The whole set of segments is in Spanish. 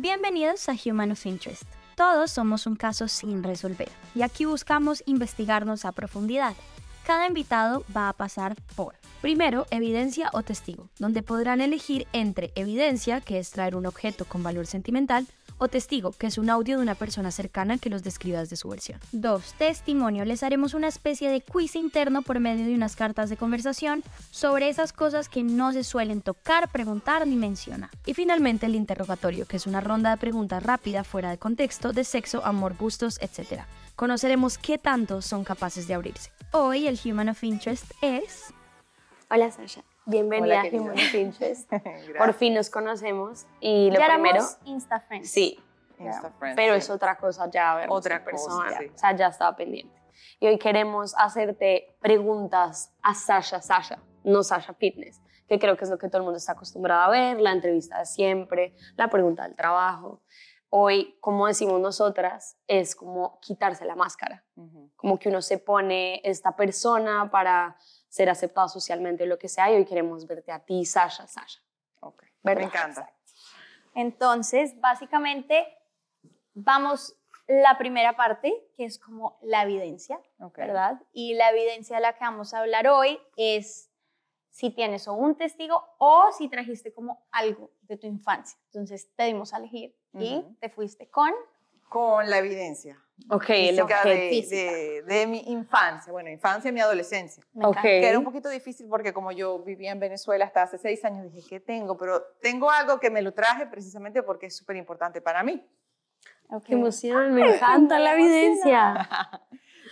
Bienvenidos a Human of Interest. Todos somos un caso sin resolver y aquí buscamos investigarnos a profundidad. Cada invitado va a pasar por Primero, evidencia o testigo, donde podrán elegir entre evidencia, que es traer un objeto con valor sentimental, o testigo, que es un audio de una persona cercana que los describa desde su versión. 2. Testimonio. Les haremos una especie de quiz interno por medio de unas cartas de conversación sobre esas cosas que no se suelen tocar, preguntar ni mencionar. Y finalmente el interrogatorio, que es una ronda de preguntas rápida fuera de contexto de sexo, amor, gustos, etc. Conoceremos qué tanto son capaces de abrirse. Hoy el Human of Interest es... Hola Sasha, bienvenida Hola, Interest. Por fin nos conocemos y lo ya primero, Insta Friends. sí, Insta Friends, pero sí. es otra cosa ya ver Otra cosa, persona, sí. o sea, ya estaba pendiente. Y hoy queremos hacerte preguntas a Sasha Sasha, no Sasha Fitness, que creo que es lo que todo el mundo está acostumbrado a ver, la entrevista de siempre, la pregunta del trabajo. Hoy, como decimos nosotras, es como quitarse la máscara Ujú. como que uno se pone esta persona para ser aceptado socialmente lo que sea, y hoy queremos verte a ti, Sasha, Sasha. Ok. ¿Verdad? Me encanta. Entonces, básicamente, vamos la primera parte, que es como la evidencia, Ok. ¿verdad? Y la evidencia de la que vamos a hablar hoy es si tienes o un testigo o si trajiste como algo de tu infancia. Entonces, te dimos a elegir y te fuiste con... Con la evidencia Ok, el de, de- de mi infancia, bueno, infancia y mi adolescencia. me Ok. encanta. Que era un poquito difícil porque como yo vivía en Venezuela hasta hace seis años, dije, ¿qué tengo? Pero tengo algo que me lo traje precisamente porque es súper importante para mí. Ok. Qué emoción, me encanta la evidencia.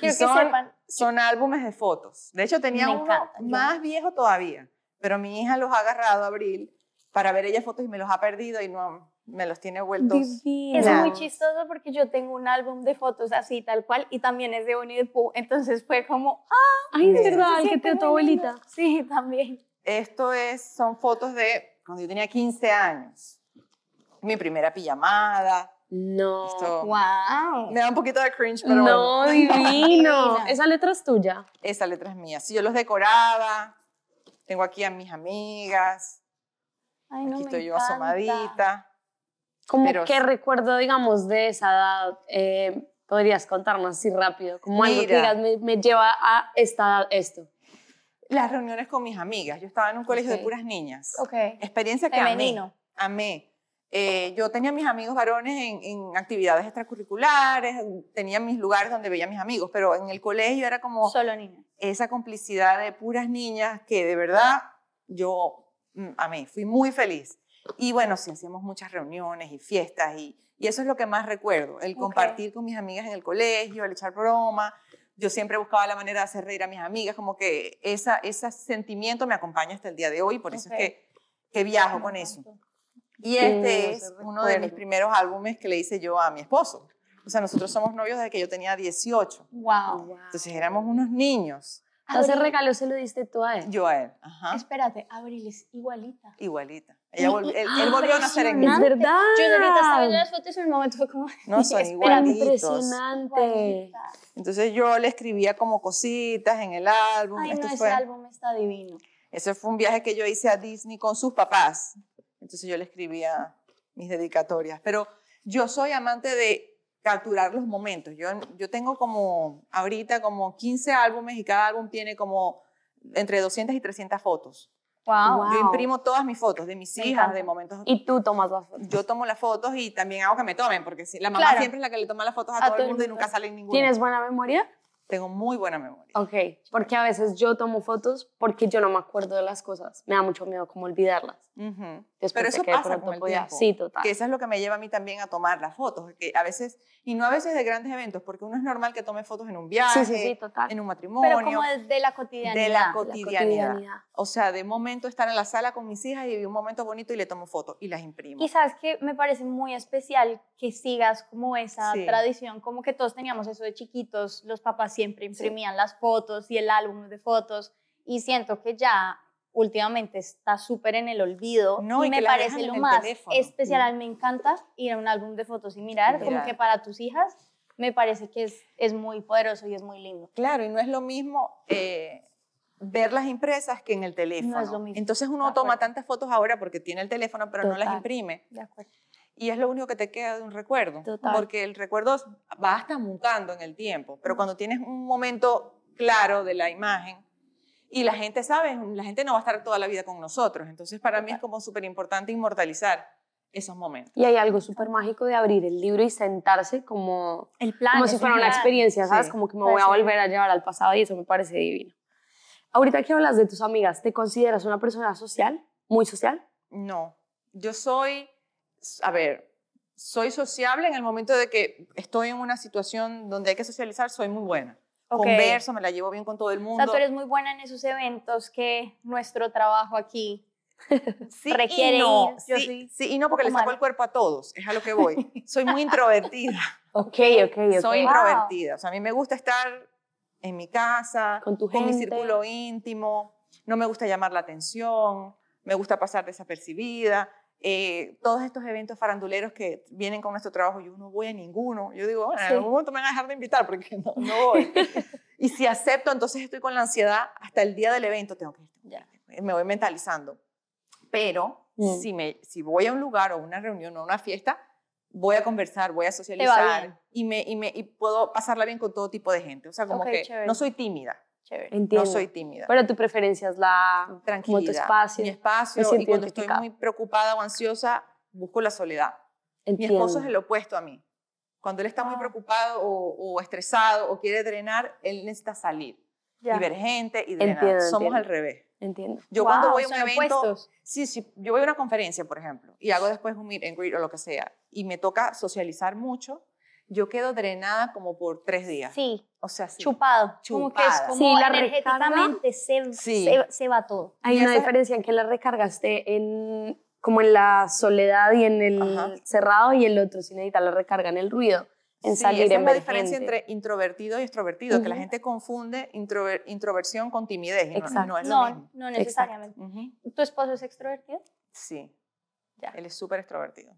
Quiero Y que son, sepan... son álbumes de fotos. De hecho, tenía Me uno encanta, yo- más viejo todavía, pero mi hija los ha agarrado a Abril para ver ella fotos y me los ha perdido y no me los tiene vueltos. Divino. Es muy chistoso porque yo tengo un álbum de fotos así, tal cual, y también es de Winnie the Pooh. Entonces fue como, ah, Ay, es verdad, el que te dio tu lindo. abuelita. Sí, también. Esto es, son fotos de cuando yo tenía 15 años. Mi primera pijamada. No. Esto Wow. me da un poquito de cringe, pero bueno, No, divino. Divina. Esa letra es tuya. esa letra es mía. Si yo los decoraba, tengo aquí a mis amigas, Ay, no, aquí me estoy yo encanta. asomadita. Pero qué recuerdo, digamos, de esa edad, eh, podrías contarnos así rápido, como algo que digas, me, me lleva a esta edad esto. Las reuniones con mis amigas. Yo estaba en un colegio de puras niñas. Ok. Experiencia que Femenino. amé. Amé. Eh, yo tenía mis amigos varones en, en actividades extracurriculares, tenía mis lugares donde veía a mis amigos, pero en el colegio era como Solo niña. esa complicidad de puras niñas que de verdad yo mm, amé, fui muy feliz. Y bueno, sí, hacíamos muchas reuniones y fiestas y, y eso es lo que más recuerdo, el Ok. compartir con mis amigas en el colegio, el echar broma. Yo siempre buscaba la manera de hacer reír a mis amigas, como que esa, ese sentimiento me acompaña hasta el día de hoy, por eso Ok. es que, que viajo con eso. Y este es uno de mis primeros álbumes que le hice yo a mi esposo. O sea, nosotros somos novios desde que yo tenía 18. Wow. Entonces éramos unos niños. Entonces regalo se lo diste tú a él. Yo a él. Ajá. Espérate, Abril es igualita. Igualita. Ella volvió- él, él volvió a nacer en mí. Es verdad. Yo ahorita estaba viendo las fotos y en un momento fue como... No, son igualitos. Impresionante. Entonces yo le escribía como cositas en el álbum. Ay, no, Esto ese fue, álbum está divino. ese fue un viaje que yo hice a Disney con sus papás. Entonces yo le escribía mis dedicatorias. Pero yo soy amante de capturar los momentos. Yo, yo tengo como ahorita como 15 álbumes y cada álbum tiene como entre 200 y 300 fotos. Wow. Yo imprimo todas mis fotos de mis Me hijas, encanta. de momentos. Y tú tomas las fotos. Yo tomo las fotos y también hago que me tomen, porque la mamá Claro. siempre es la que le toma las fotos a, A todo todo el mundo y nunca salen ninguna. ¿Tienes buena memoria? Tengo muy buena memoria. Ok, porque a veces yo tomo fotos porque yo no me acuerdo de las cosas. Me da mucho miedo como olvidarlas. Ujú. Después Pero eso que pasa con el podía- tiempo. Sí, total. Que eso es lo que me lleva a mí también a tomar las fotos, que a veces, y no a veces de grandes eventos, porque uno es normal que tome fotos en un viaje, Sí, sí, sí, total. en un matrimonio, Pero como de, de la cotidianidad. de la La cotidianidad. cotidianidad. O sea, de momento estar en la sala con mis hijas y vi un momento bonito y le tomo fotos y las imprimo. Sabes que me parece muy especial que sigas como esa tradición, como que todos teníamos eso de chiquitos, los papás siempre imprimían las fotos y el álbum de fotos, y siento que ya últimamente está súper en el olvido No, y, y me parece lo más teléfono. especial, mí me encanta ir a un álbum de fotos y mirar, como que para tus hijas me parece que es, es muy poderoso y es muy lindo. Claro, y no es lo mismo eh, ver las impresas que en el teléfono. No es lo mismo. Entonces uno De toma acuerdo. tantas fotos ahora porque tiene el teléfono, pero no las imprime. De acuerdo. y es lo único que te queda de un recuerdo. Total. Porque el recuerdo va hasta mutando en el tiempo, pero cuando tienes un momento claro de la imagen y la gente sabe, la gente no va a estar toda la vida con nosotros. Entonces, para mí es como súper importante inmortalizar esos momentos. Y hay algo súper mágico de abrir el libro y sentarse como, El plan. como si fuera una plan. experiencia, ¿sabes? Sí. Como que me voy a volver a llevar al pasado y eso me parece divino. Ahorita que hablas de tus amigas, ¿te consideras una persona social? ¿Muy social? No, yo soy, a ver, soy sociable en el momento de que estoy en una situación donde hay que socializar, soy muy buena. Ok. Converso, me la llevo bien con todo el O mundo. sea, tú eres muy buena en esos eventos que nuestro trabajo aquí sí requiere y no, ir. Yo sí, soy sí y no porque le saco el cuerpo a todos, es a lo que voy. Soy muy introvertida, Ok, ok, ok. soy Wow. introvertida. O sea, a mí me gusta estar en mi casa, Con tu con mi círculo íntimo, no me gusta llamar la atención, me gusta pasar desapercibida. Eh, todos estos eventos faranduleros que vienen con nuestro trabajo, yo no voy a ninguno. Yo digo, bueno, en algún momento me van a dejar de invitar porque no, no voy. y si acepto, entonces estoy con la ansiedad hasta el día del evento, tengo que ir, Me voy mentalizando. Pero Mm. si, me, si voy a un lugar o una reunión o una fiesta, voy a conversar, voy a socializar y, me, y, me, y puedo pasarla bien con todo tipo de gente. O sea, como Ok, que chévere. no soy tímida. Chévere. Entiendo. No soy tímida. Pero tu preferencia es la... Tranquilidad. Como tu espacio. Mi espacio. Y cuando estoy muy preocupada o ansiosa, busco la soledad. Mi Entiendo. esposo es el opuesto a mí. Cuando él está muy Ah. preocupado o, o estresado o quiere drenar, él necesita salir Ya. y ver gente y drenar. Entiendo, Somos entiendo. al revés. Entiendo. Yo cuando Wow, voy a un evento, opuestos. sí, sí, yo voy a una conferencia, por ejemplo, y hago después un meet and greet o lo que sea, y me toca socializar mucho, yo quedo drenada como por tres días. Sí, O sea, sí. chupado. Como que es como Sí, la energéticamente se, Sí. se, se va todo. Hay una esa- diferencia en que la recargaste en como en la soledad y en el Ajá. cerrado y el otro sin necesitar la recarga en el ruido, en Sí, salir esa es la diferencia entre introvertido y extrovertido, que la gente confunde introver- introversión con timidez. y Exacto. No, es lo No, mismo. no necesariamente. ¿Tu esposo es extrovertido? Sí, Ya. él es súper extrovertido.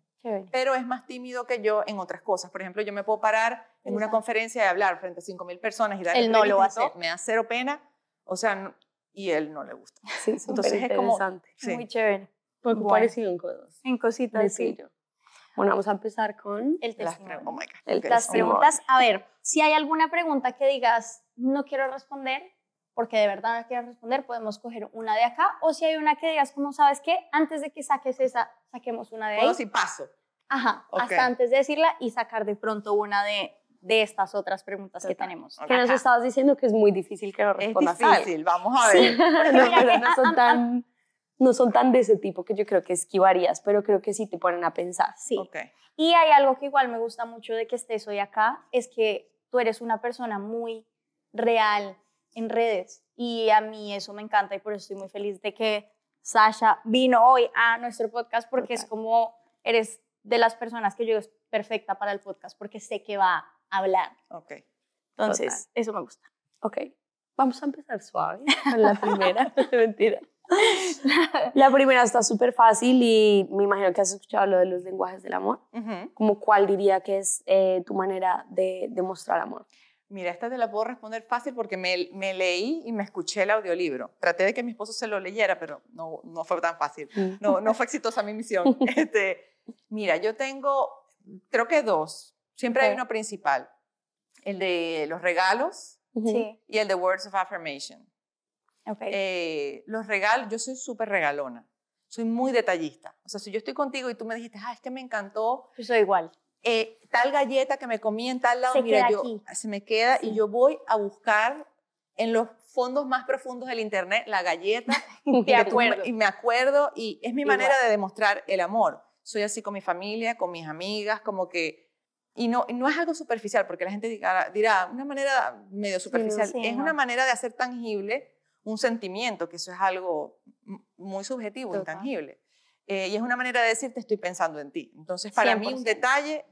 Pero es más tímido que yo en otras cosas. Por ejemplo, yo me puedo parar en una conferencia y hablar frente a 5.000 personas y dar Él no lo hacer. Me da cero pena, o sea, no- y él no le gusta. Sí, Entonces es como-. Sí. Muy chévere. Poco Bueno. parecido en cosas. En cositas, de sí. Bueno, vamos a empezar con El Las pre- oh my God, El Las preguntas. A ver, si hay alguna pregunta que digas, no quiero responder, porque de verdad no quiero responder, podemos coger una de acá. O si hay una que digas, como sabes qué, antes de que saques esa, saquemos una de ahí. Puedo si paso. Ajá, Ok. hasta antes de decirla y sacar de pronto una de, de estas otras preguntas que Total. tenemos. Ok. que nos estabas diciendo que es muy difícil que no Es respondas algo. difícil, vamos a Sí, ver. porque No, pero que no son tan no son tan de ese tipo que yo creo que esquivarías, pero creo que sí te ponen a pensar. Sí. Ok. Y hay algo que igual me gusta mucho de que estés hoy acá, es que tú eres una persona muy real en redes y a mí eso me encanta y por eso estoy muy feliz de que Sasha vino hoy a nuestro podcast porque es Total. como eres de las personas que yo digo es perfecta para el podcast porque sé que va a hablar. Ok. Entonces, Total. eso me gusta. Ok, vamos a empezar suave con la primera. Mentira. La primera está súper fácil y me imagino que has escuchado lo de los lenguajes del amor. Ujú. Como cuál diría que es eh, tu manera de demostrar amor. Mira, esta te la puedo responder fácil porque me, me leí y me escuché el audiolibro. Traté de que mi esposo se lo leyera, pero no, no fue tan fácil. No, no fue exitosa mi misión. Este, mira, yo tengo, creo que dos. Siempre hay uno principal. El de los regalos. Sí, y el de words of affirmation. ok. Eh, los regalos, yo soy súper regalona. Soy muy detallista. O sea, si yo estoy contigo y tú me dijiste, ah, es que me encantó yo soy igual. eh, tal galleta que me comí en tal lado, Se mira, queda yo, aquí. se me queda y yo voy a buscar en los fondos más profundos del internet la galleta De tú y me acuerdo y es mi Igual. manera de demostrar el amor. Soy así con mi familia, con mis amigas, como que y no, no es algo superficial porque la gente dirá, dirá una manera medio superficial, sí, es no. una manera de hacer tangible un sentimiento, que eso es algo muy subjetivo, Total. intangible. Eh, y es una manera de decirte estoy pensando en ti. Entonces, para mí un 100%. detalle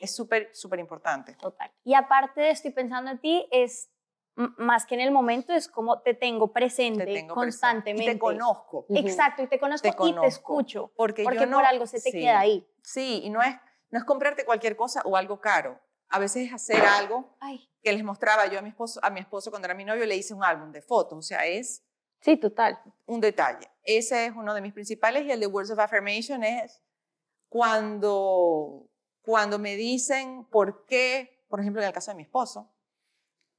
es súper, súper importante. Total. Y aparte de estoy pensando en ti, es más que en el momento, es como te tengo presente Te tengo presente. constantemente. Y te conozco. Exacto, y te conozco, Te y te conozco. escucho. Porque, Porque yo no, por algo se te sí, queda ahí. Sí, y no es, no es comprarte cualquier cosa o algo caro. A veces es hacer algo Ay, que les mostraba yo a mi esposo, a mi esposo cuando era mi novio, le hice un álbum de fotos. O sea, es Sí, total. un detalle. Ese es uno de mis principales y el de Words of Affirmation es cuando, cuando me dicen por qué, por ejemplo, en el caso de mi esposo,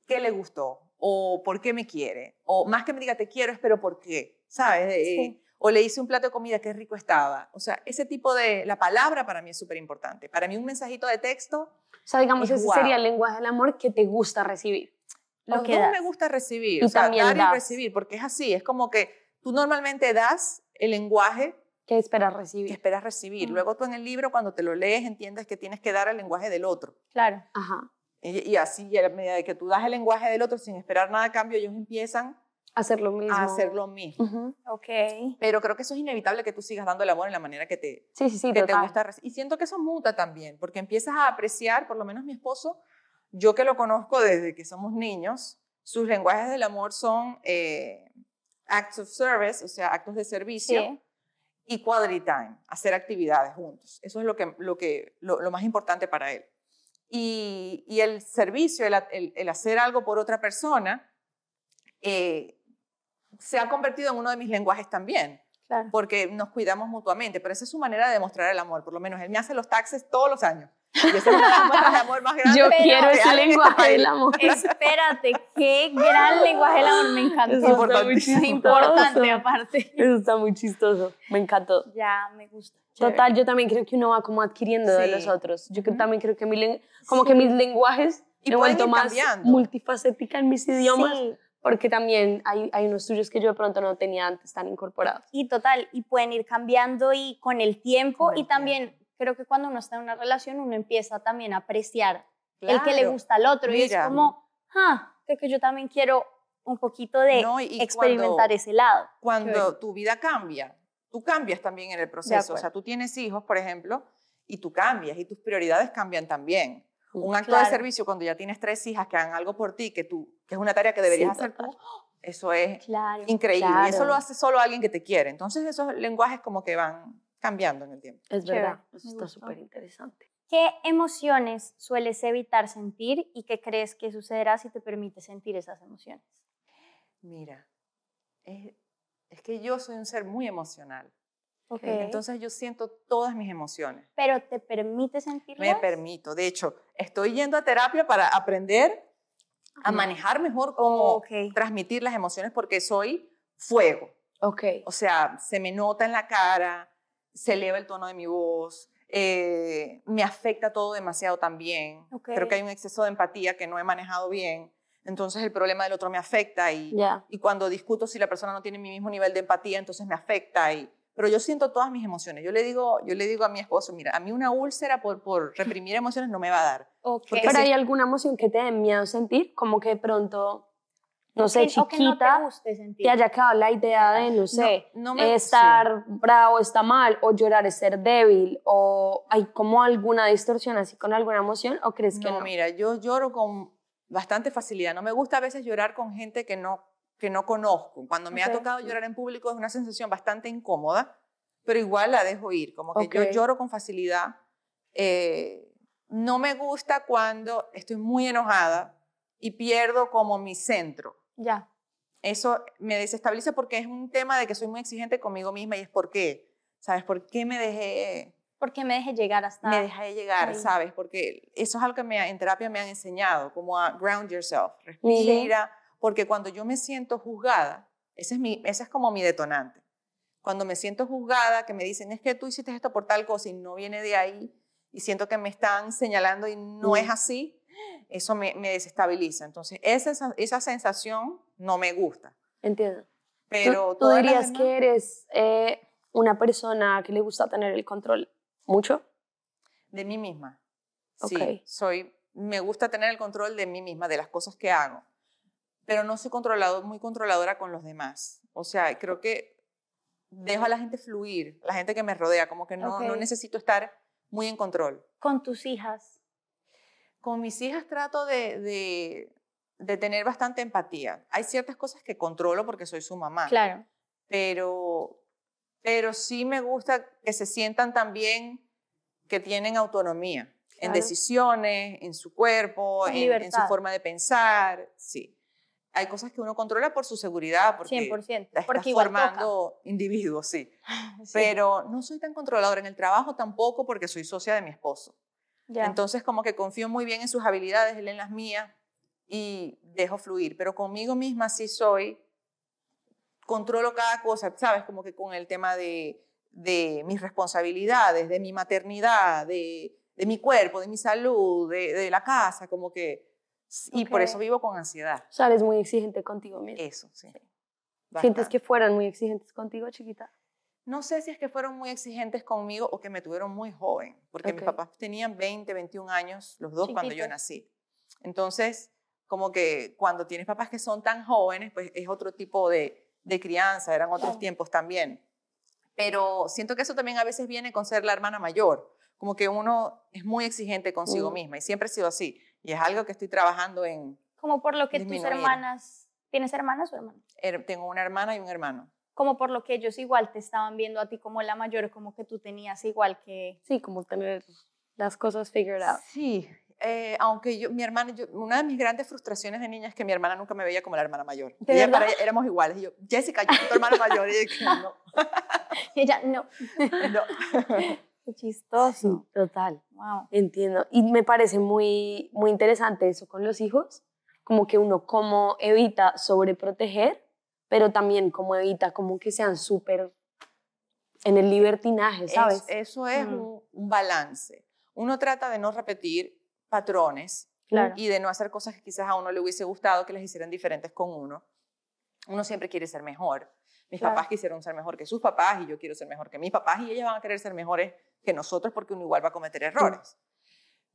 qué le gustó o por qué me quiere, o más que me diga te quiero es pero por qué, ¿sabes? Eh, o le hice un plato de comida, qué rico estaba. O sea, ese tipo de, la palabra para mí es súper importante. Para mí un mensajito de texto. O sea, digamos, ese sería el lenguaje del amor que te gusta recibir. Los dos me gusta recibir, y o sea, dar y recibir, porque es así, es como que tú normalmente das el lenguaje que esperas recibir. Que esperas recibir. Luego tú en el libro, cuando te lo lees, entiendes que tienes que dar el lenguaje del otro. Claro. Ajá. Y, así, a medida que tú das el lenguaje del otro sin esperar nada a cambio, ellos empiezan hacer lo mismo. A hacer lo mismo. Ok. Pero creo que eso es inevitable que tú sigas dando el amor en la manera que te, sí, sí, sí, que te gusta. Y siento que eso muta también, porque empiezas a apreciar, por lo menos mi esposo, yo que lo conozco desde que somos niños, sus lenguajes del amor son eh, acts of service, o sea, actos de servicio, y quality time, hacer actividades juntos. Eso es lo, que, lo, que, lo, más importante para él. Y, y el servicio, el, el, hacer algo por otra persona, eh, se ha convertido en uno de mis lenguajes también. Porque nos cuidamos mutuamente, pero esa es su manera de demostrar el amor. Por lo menos él me hace los taxes todos los años. Y es una de amor más grande. Yo quiero ese lenguaje del amor. Espérate, qué gran lenguaje del amor, me encantó. Es importante. importante aparte. Eso está muy chistoso, me encantó. Ya, me gusta. Total, yo también creo que uno va como adquiriendo de los otros. Yo también creo que, mi, como que mis lenguajes y he vuelto más multifacética en mis idiomas. Porque también hay, hay unos tuyos que yo de pronto no tenía antes tan incorporados. Y total, y pueden ir cambiando y con el tiempo y también creo que cuando uno está en una relación uno empieza también a apreciar el que le gusta al otro y es como, ah, creo que yo también quiero un poquito de experimentar ese lado. Cuando tu vida cambia, tú cambias también en el proceso. O sea, tú tienes hijos, por ejemplo, y tú cambias y tus prioridades cambian también. Un acto de servicio cuando ya tienes tres hijas que hagan algo por ti, que, tú, que es una tarea que deberías hacer tú, eso es increíble. Y eso lo hace solo alguien que te quiere. Entonces esos lenguajes como que van cambiando en el tiempo. Es verdad, eso está súper interesante. ¿Qué emociones sueles evitar sentir y qué crees que sucederá si te permite sentir esas emociones? Mira, es, que yo soy un ser muy emocional. Okay. Entonces yo siento todas mis emociones. ¿Pero te permite sentirlas? Me permito. De hecho, estoy yendo a terapia para aprender a manejar mejor cómo transmitir las emociones porque soy fuego. Okay. O sea, se me nota en la cara, se eleva el tono de mi voz, eh, me afecta todo demasiado también. Creo que hay un exceso de empatía que no he manejado bien. Entonces el problema del otro me afecta y, y cuando discuto si la persona no tiene mi mismo nivel de empatía, entonces me afecta. Y, pero yo siento todas mis emociones. Yo le digo, yo le digo a mi esposo, mira, a mí una úlcera por, por reprimir emociones no me va a dar. Pero hay alguna emoción que te dé miedo sentir, como que de pronto no sé, chiquita, no te, haya quedado la idea de, no sé, estar bravo está mal, o llorar es ser débil, o hay como alguna distorsión así con alguna emoción, o crees que no? mira, yo lloro con bastante facilidad. No me gusta a veces llorar con gente que no, que no conozco. Cuando me ha tocado llorar en público es una sensación bastante incómoda, pero igual la dejo ir, como que yo lloro con facilidad. Eh, no me gusta cuando estoy muy enojada y pierdo como mi centro. Ya. Eso me desestabiliza porque es un tema de que soy muy exigente conmigo misma y es por qué. ¿Sabes? ¿Por qué me dejé... ¿Por qué me dejé llegar hasta... Me dejé llegar, ¿sabes? Porque eso es algo que me, en terapia me han enseñado, como a ground yourself, respira, porque cuando yo me siento juzgada, ese es, mi, ese es como mi detonante. Cuando me siento juzgada, que me dicen, es que tú hiciste esto por tal cosa y no viene de ahí, y siento que me están señalando y no es así, eso me, desestabiliza. Entonces, esa, esa sensación no me gusta. Entiendo. Pero ¿Tú, dirías que eres eh, una persona que le gusta tener el control mucho? De mí misma. Sí, soy, me gusta tener el control de mí misma, de las cosas que hago. Pero no soy controlado, muy controladora con los demás. O sea, creo que dejo a la gente fluir, la gente que me rodea, como que no, no necesito estar muy en control. ¿Con tus hijas? Con mis hijas trato de, de, tener bastante empatía. Hay ciertas cosas que controlo porque soy su mamá. Claro. Pero, pero sí me gusta que se sientan también que tienen autonomía en decisiones, en su cuerpo, en, su forma de pensar. Sí. Hay cosas que uno controla por su seguridad, porque 100%. estás Porque formando individuos, sí. Sí, Pero no soy tan controladora en el trabajo tampoco porque soy socia de mi esposo. ya. Entonces como que confío muy bien en sus habilidades, él en las mías y dejo fluir. Pero conmigo misma sí soy, controlo cada cosa, ¿sabes? Como que con el tema de, de mis responsabilidades, de mi maternidad, de, de mi cuerpo, de mi salud, de, de la casa, como que... Y por Ok. eso vivo con ansiedad. O sea, eres muy exigente contigo misma. Eso, sí. ¿Sientes Bastante. que fueran muy exigentes contigo, chiquita? No sé si es que fueron muy exigentes conmigo o que me tuvieron muy joven, porque mis Ok. papás tenían 20, 21 años, los dos cuando yo nací. Entonces, como que cuando tienes papás que son tan jóvenes, pues es otro tipo de, de crianza, eran otros Claro. tiempos también. Pero siento que eso también a veces viene con ser la hermana mayor, como que uno es muy exigente consigo Mm. misma y siempre he sido así. Y es algo que estoy trabajando en... Como por lo que tus disminuir. hermanas, ¿tienes hermanas o hermanos? er- Tengo una hermana y un hermano. Como por lo que ellos igual te estaban viendo a ti como la mayor, como que tú tenías igual que... Sí, como tener las cosas figured out. Sí, eh, aunque yo, mi hermana, yo- una de mis grandes frustraciones de niña es que mi hermana nunca me veía como la hermana mayor. ¿De Ella para ella éramos iguales. Y yo, Jessica, yo soy tu hermana mayor. Y que no, Ella, no. no. Qué chistoso. Total. Wow. Entiendo. Y me parece muy, muy interesante eso con los hijos, como que uno como evita sobreproteger, pero también como evita como que sean súper en el libertinaje, ¿sabes? Es- eso es Mm. un, un balance. Uno trata de no repetir patrones Claro. y de no hacer cosas que quizás a uno le hubiese gustado que les hicieran diferentes con uno. Uno siempre quiere ser mejor. Mis Claro. papás quisieron ser mejor que sus papás y yo quiero ser mejor que mis papás y ellos van a querer ser mejores que nosotros porque uno igual va a cometer errores.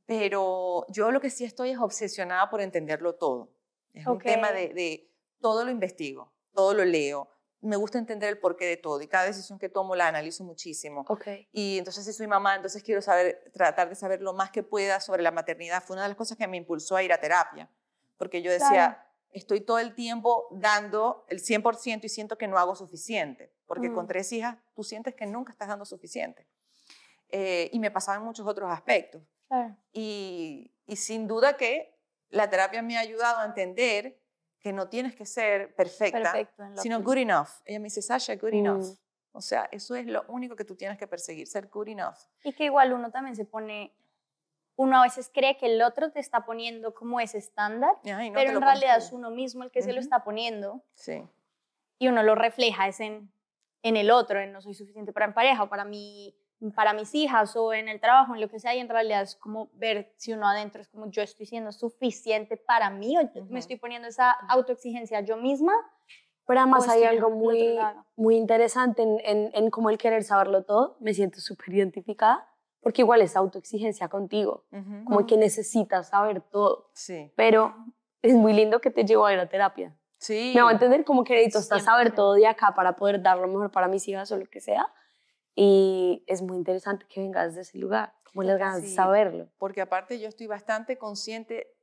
Pero yo lo que sí estoy es obsesionada por entenderlo todo. Es un Ok. tema de, de todo lo investigo, todo lo leo. Me gusta entender el porqué de todo y cada decisión que tomo la analizo muchísimo. Ok. Y entonces si soy mamá, entonces quiero saber, tratar de saber lo más que pueda sobre la maternidad. Fue una de las cosas que me impulsó a ir a terapia, porque yo decía, Claro. estoy todo el tiempo dando el 100% y siento que no hago suficiente, porque Mm. con tres hijas tú sientes que nunca estás dando suficiente. Eh, y me pasaba en muchos otros aspectos. Claro. Y, y sin duda que la terapia me ha ayudado a entender que no tienes que ser perfecta, sino good enough. Ella me dice, Sasha, good enough. Mm. O sea, eso es lo único que tú tienes que perseguir, ser good enough. Y que igual uno también se pone, uno a veces cree que el otro te está poniendo como ese estándar, no, pero en realidad es uno mismo el que se lo está poniendo Sí, y uno lo refleja es en, en el otro, en no soy suficiente para mi pareja o para, mi, para mis hijas o en el trabajo, en lo que sea, y en realidad es como ver si uno adentro es como yo estoy siendo suficiente para mí o yo Ujú. me estoy poniendo esa autoexigencia yo misma. Pero además hay algo muy, muy interesante en, en, en como el querer saberlo todo. Me siento súper identificada, porque igual es autoexigencia contigo, Ujú. como que necesitas saber todo. sí, Pero es muy lindo que te llevó a ir a terapia. sí. Me va a entender como que necesito hasta saber 100%. todo de acá para poder dar lo mejor para mis hijas o lo que sea. Y es muy interesante que vengas de ese lugar, como las ganas de Sí. saberlo. Porque aparte yo estoy bastante consciente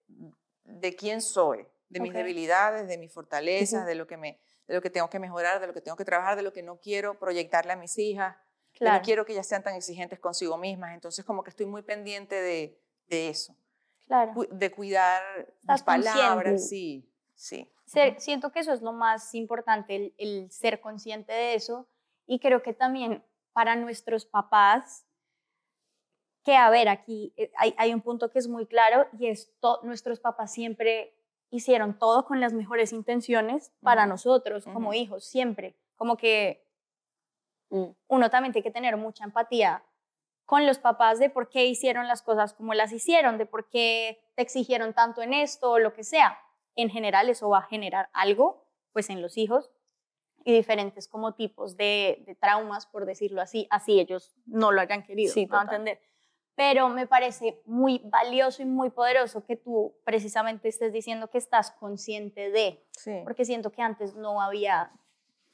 de quién soy, de mis Ok. debilidades, de mis fortalezas, de, lo que me, de lo que tengo que mejorar, de lo que tengo que trabajar, de lo que no quiero proyectarle a mis hijas. Claro, No quiero que ellas sean tan exigentes consigo mismas. Entonces como que estoy muy pendiente de, de eso, claro. de cuidar mis palabras. Sí, sí. Ser- siento que eso es lo más importante, el, el ser consciente de eso. Y creo que también para nuestros papás, que a ver, aquí eh, hay, hay un punto que es muy claro y es to- nuestros papás siempre hicieron todo con las mejores intenciones para nosotros como hijos, siempre. Como que Mm. uno también tiene que tener mucha empatía con los papás de por qué hicieron las cosas como las hicieron, de por qué te exigieron tanto en esto o lo que sea. En general eso va a generar algo, pues en los hijos y diferentes como tipos de, de traumas, por decirlo así, así ellos no lo hayan querido, Sí, ¿me va a total. entender? Pero me parece muy valioso y muy poderoso que tú precisamente estés diciendo que estás consciente de, sí. porque siento que antes no había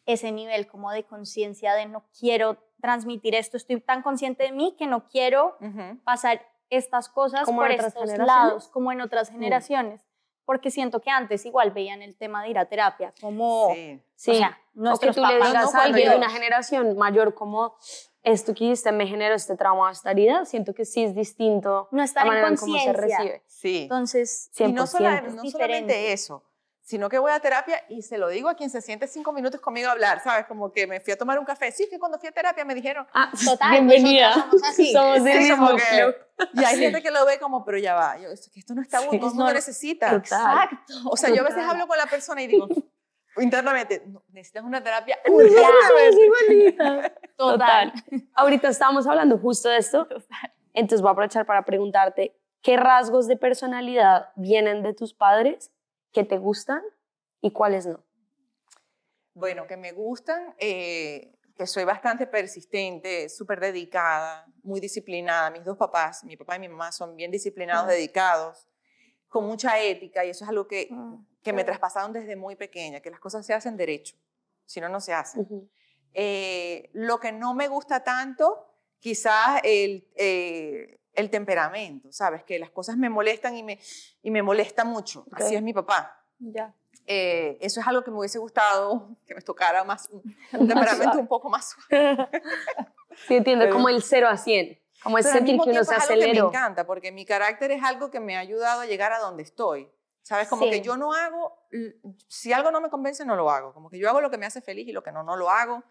ese nivel como de conciencia de no quiero transmitir esto, estoy tan consciente de mí que no quiero Ujú. pasar estas cosas ¿Como por estos lados, como en otras generaciones, porque siento que antes igual veían el tema de ir a terapia como, Sí. Sí, o sea, o que nuestros tú le papás, digas no, a alguien de una generación mayor como esto que hiciste me generó este trauma, esta herida, siento que sí es distinto no la estar en manera en cómo se recibe. Sí. Entonces, 100%. Y no, sola- no solamente eso, sino que voy a terapia y se lo digo a quien se siente cinco minutos conmigo a hablar, ¿sabes? Como que me fui a tomar un café. Sí, que cuando fui a terapia me dijeron, Ah, Total, bienvenida. nosotras somos así. Somos del Sí, mismo club. y hay gente que lo ve como, pero ya va, yo, es que esto no está bueno, Sí, no, necesita. total. Exacto. O sea, yo a veces Total. hablo con la persona y digo, internamente, "No, necesitas una terapia urgentemente". igualitas. Total. Ahorita estábamos hablando justo de esto. Entonces voy a aprovechar para preguntarte, ¿qué rasgos de personalidad vienen de tus padres que te gustan y cuáles no? Bueno, que me gustan, eh, que soy bastante persistente, súper dedicada, muy disciplinada. Mis dos papás, mi papá y mi mamá, son bien disciplinados, Mm. dedicados, con mucha ética, y eso es algo que, Mm, que me claro. traspasaron desde muy pequeña, que las cosas se hacen derecho, si no, no se hacen. Ujú. Eh, lo que no me gusta tanto, quizás el, eh, el temperamento, ¿sabes? Que las cosas me molestan y me, y me molesta mucho. Así Ok. es mi papá. Ya. Eh, eso es algo que me hubiese gustado que me tocara más, un, un temperamento suave. un poco más suave. Sí, entiendo, Pero- como el 0 a 100. Como es sentir que uno se que me encanta, porque mi carácter es algo que me ha ayudado a llegar a donde estoy. ¿Sabes? Como Sí. que yo no hago, si algo no me convence, no lo hago. Como que yo hago lo que me hace feliz y lo que no, no lo hago.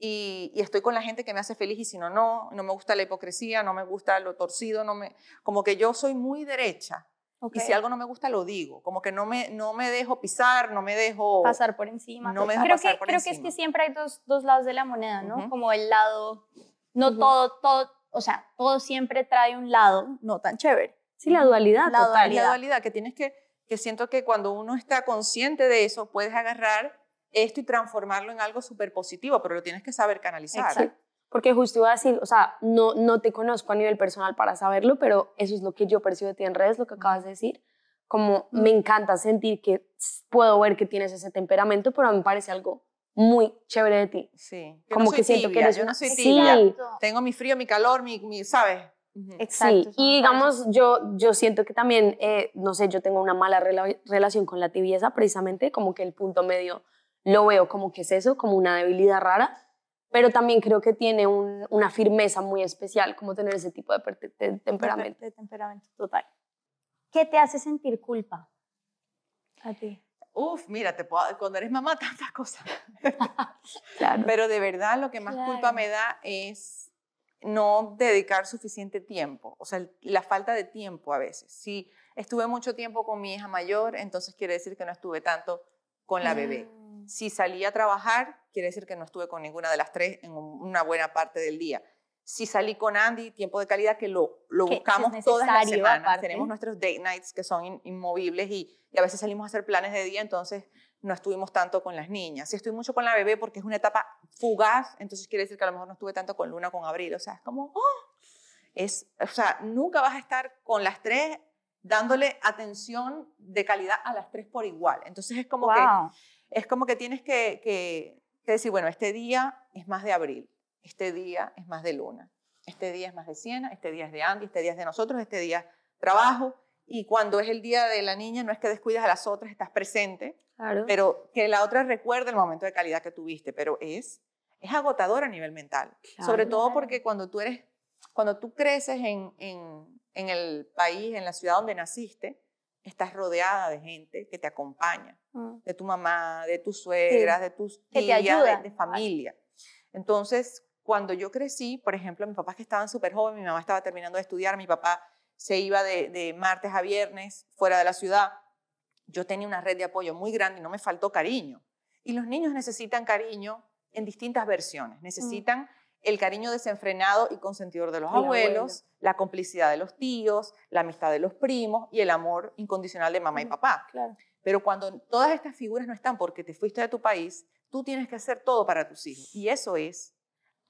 Y, y estoy con la gente que me hace feliz y si no, no. No me gusta la hipocresía, no me gusta lo torcido, no me, como que yo soy muy derecha. Y si algo no me gusta, lo digo. Como que no me, no me dejo pisar, no me dejo... pasar por encima. No me dejo creo pasar que, por creo que es encima. que siempre hay dos, dos lados de la moneda, ¿no? Ujú. Como el lado, no Ujú. todo, todo, o sea, todo siempre trae un lado no tan chévere. Sí, la dualidad La total. Dualidad. la dualidad, que tienes que, que siento que cuando uno está consciente de eso, puedes agarrar esto y transformarlo en algo súper positivo, pero lo tienes que saber canalizar. Sí, porque justo iba a decir, o sea, no, no te conozco a nivel personal para saberlo, pero eso es lo que yo percibo de ti en redes, lo que acabas de decir. Como me encanta sentir que puedo ver que tienes ese temperamento, pero a mí me parece algo muy chévere de ti. Sí. Yo Como no soy que siento que eres yo una- no soy Sí. tibia. Tengo mi frío, mi calor, mi, mi ¿sabes? Exacto. Sí, y digamos, yo, yo siento que también, eh, no sé, yo tengo una mala rela- relación con la tibieza, precisamente, como que el punto medio lo veo como que es eso, como una debilidad rara, pero también creo que tiene un- una firmeza muy especial, como tener ese tipo de temperamento. De temperamento total. ¿Qué te hace sentir culpa? A ti. Uf, mira, te puedo- cuando eres mamá, tantas cosas. Claro. Pero de verdad lo que más Claro. culpa me da es no dedicar suficiente tiempo, o sea, la falta de tiempo a veces. Si estuve mucho tiempo con mi hija mayor, entonces quiere decir que no estuve tanto con la bebé. Mm. Si salí a trabajar, quiere decir que no estuve con ninguna de las tres en un- una buena parte del día. Si salí con Andy, tiempo de calidad que lo, lo Que buscamos todas las semanas. aparte. Tenemos nuestros date nights que son in- inmovibles y, y a veces salimos a hacer planes de día, entonces no estuvimos tanto con las niñas. Si estoy mucho con la bebé porque es una etapa fugaz, entonces quiere decir que a lo mejor no estuve tanto con Luna, con Abril. O sea, es como, ¡oh! es, o sea, nunca vas a estar con las tres dándole atención de calidad a las tres por igual. Entonces es como que es como que tienes que, que- que decir, bueno, este día es más de abril, este día es más de luna, este día es más de Siena, este día es de Andy, este día es de nosotros, este día trabajo. Y cuando es el día de la niña, no es que descuidas a las otras, estás presente, Claro. pero que la otra recuerde el momento de calidad que tuviste, pero es, es agotador a nivel mental. Sobre Claro. todo porque cuando tú eres, cuando tú creces en, en, en el país, en la ciudad donde naciste, estás rodeada de gente que te acompaña Mm. de tu mamá, de tus suegras, de tus Que te tías, de- de, familia. Entonces, cuando yo crecí, por ejemplo, mis papás que estaban súper jóvenes, mi mamá estaba terminando de estudiar, mi papá se iba de, de martes a viernes fuera de la ciudad, yo tenía una red de apoyo muy grande y no me faltó cariño. Y los niños necesitan cariño en distintas versiones. Necesitan el cariño desenfrenado y consentidor de los abuelos, la complicidad de los tíos, la amistad de los primos y el amor incondicional de mamá y Ujú. papá. Claro. Pero cuando todas estas figuras no están porque te fuiste de tu país, tú tienes que hacer todo para tus hijos. Y eso es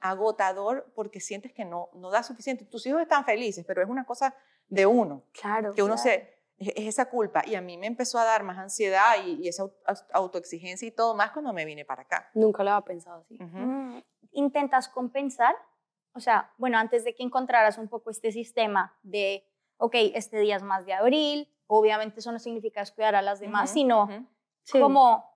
agotador porque sientes que no, no da suficiente. Tus hijos están felices, pero es una cosa de uno, Claro. que uno claro. se... Es es esa culpa. Y a mí me empezó a dar más ansiedad y, y esa au- au- autoexigencia y todo más cuando me vine para acá. Nunca lo había pensado así. Ujú. Mm, ¿Intentas compensar? O sea, bueno, antes de que encontraras un poco este sistema de, ok, este día es más de abril, obviamente eso no significa descuidar a las demás, Ujú, sino ujú. Sí. como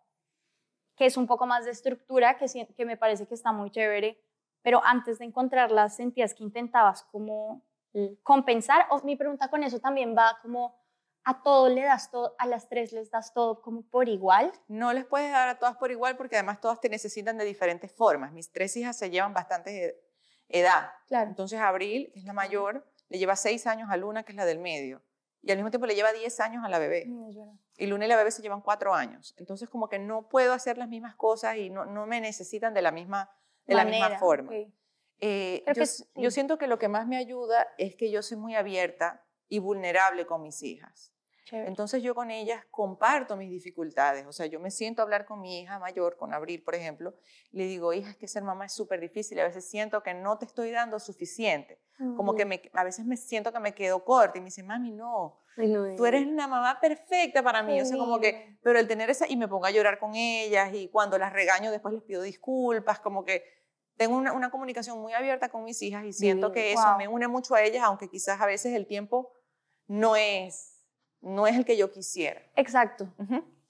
que es un poco más de estructura, que, que me parece que está muy chévere, pero antes de encontrarlas sentías que intentabas como Mm. compensar, o mi pregunta con eso también va como a todo le das todo, a las tres les das todo como por igual. No les puedes dar a todas por igual porque además todas te necesitan de diferentes formas. Mis tres hijas se llevan bastante edad. Claro. Entonces Abril, que es la mayor, le lleva seis años a Luna, que es la del medio. Y al mismo tiempo le lleva diez años a la bebé. Y Luna y la bebé se llevan cuatro años. Entonces como que no puedo hacer las mismas cosas y no, no me necesitan de la misma, de la misma forma. Eh, yo, yo siento que lo que más me ayuda es que yo soy muy abierta y vulnerable con mis hijas. Entonces yo con ellas comparto mis dificultades, o sea, yo me siento a hablar con mi hija mayor, con Abril, por ejemplo, le digo, hija, es que ser mamá es súper difícil, a veces siento que no te estoy dando suficiente, como que me, a veces me siento que me quedo corta y me dice, mami, no, tú eres una mamá perfecta para mí, o sea, como que, pero el tener esa, y me pongo a llorar con ellas y cuando las regaño después les pido disculpas, como que tengo una, una comunicación muy abierta con mis hijas y siento que eso me une mucho a ellas, aunque quizás a veces el tiempo no es no es el que yo quisiera. Exacto.